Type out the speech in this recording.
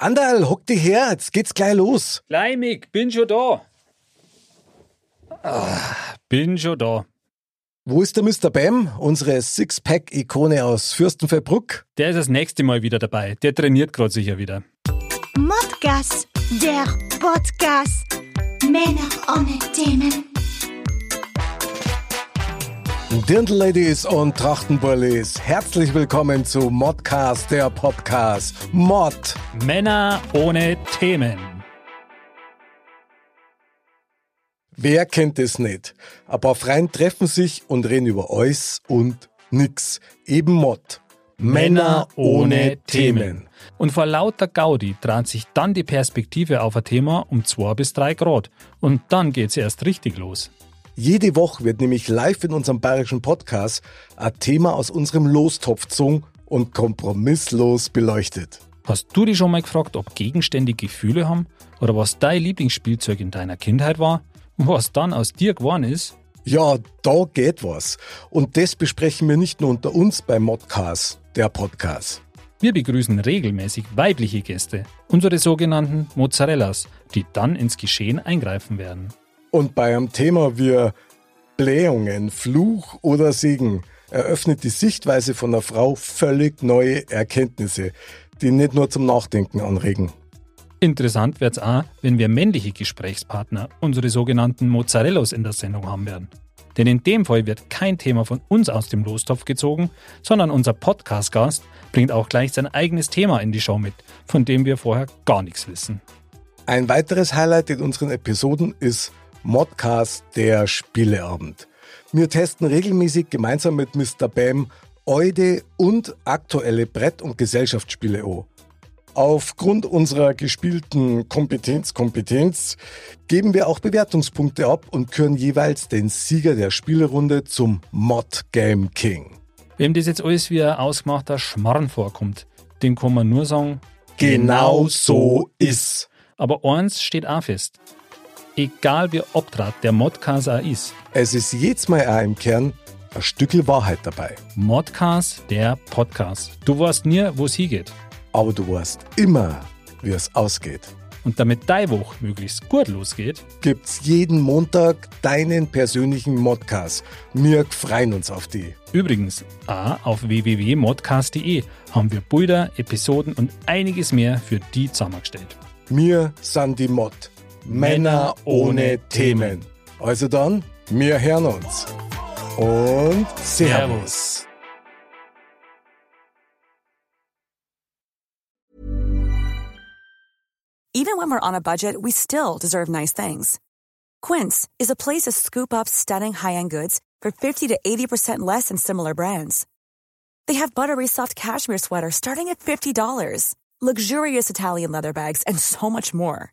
Andal, hock dich her, jetzt geht's gleich los. Leimig, bin schon da. Ah, bin schon da. Wo ist der Mr. Bam, unsere Sixpack-Ikone aus Fürstenfeldbruck? Der ist das nächste Mal wieder dabei. Der trainiert gerade sicher wieder. Modcast, der Podcast. Männer ohne Themen. Dirndl-Ladies und Trachtenbullis, herzlich willkommen zu Modcast, der Podcast. Mod. Männer ohne Themen. Wer kennt es nicht? Ein paar Freien treffen sich und reden über alles und nix. Eben Mod. Männer ohne Themen. Und vor lauter Gaudi dreht sich dann die Perspektive auf ein Thema um zwei bis drei Grad. Und dann geht's erst richtig los. Jede Woche wird nämlich live in unserem bayerischen Podcast ein Thema aus unserem Lostopf gezogen und kompromisslos beleuchtet. Hast du dich schon mal gefragt, ob Gegenstände Gefühle haben? Oder was dein Lieblingsspielzeug in deiner Kindheit war? Was dann aus dir geworden ist? Ja, da geht was. Und das besprechen wir nicht nur unter uns beim Modcast, der Podcast. Wir begrüßen regelmäßig weibliche Gäste, unsere sogenannten Mozzarellas, die dann ins Geschehen eingreifen werden. Und bei einem Thema wie Blähungen, Fluch oder Segen eröffnet die Sichtweise von einer Frau völlig neue Erkenntnisse, die nicht nur zum Nachdenken anregen. Interessant wird's auch, wenn wir männliche Gesprächspartner, unsere sogenannten Mozzarellos in der Sendung haben werden. Denn in dem Fall wird kein Thema von uns aus dem Lostopf gezogen, sondern unser Podcast-Gast bringt auch gleich sein eigenes Thema in die Show mit, von dem wir vorher gar nichts wissen. Ein weiteres Highlight in unseren Episoden ist Modcast der Spieleabend. Wir testen regelmäßig gemeinsam mit Mr. Bam Eude und aktuelle Brett- und Gesellschaftsspiele an. Aufgrund unserer gespielten Kompetenz, Kompetenz geben wir auch Bewertungspunkte ab und küren jeweils den Sieger der Spielerunde zum Mod Game King. Wem das jetzt alles wie ein ausgemachter Schmarrn vorkommt, dem kann man nur sagen, Genau so ist. aber eins steht auch fest. Egal wie obtrat der Modcast auch ist, Es ist jedes Mal auch im Kern ein Stückel Wahrheit dabei. Modcast der Podcast. Du weißt nie, wo es hingeht. Aber du weißt immer, wie es ausgeht. Und damit deine Woche möglichst gut losgeht, Gibt's jeden Montag deinen persönlichen Modcast. Wir freuen uns auf die. Übrigens, auch auf www.modcast.de haben wir Bilder, Episoden und einiges mehr für die zusammengestellt. Wir sind die Mod. Männer ohne Themen. Also dann, wir hören uns. Und Servus. Even when we're on a budget, we still deserve nice things. Quince is a place to scoop up stunning high-end goods for 50 to 80% less than similar brands. They have buttery soft cashmere sweaters starting at $50, luxurious Italian leather bags, and so much more.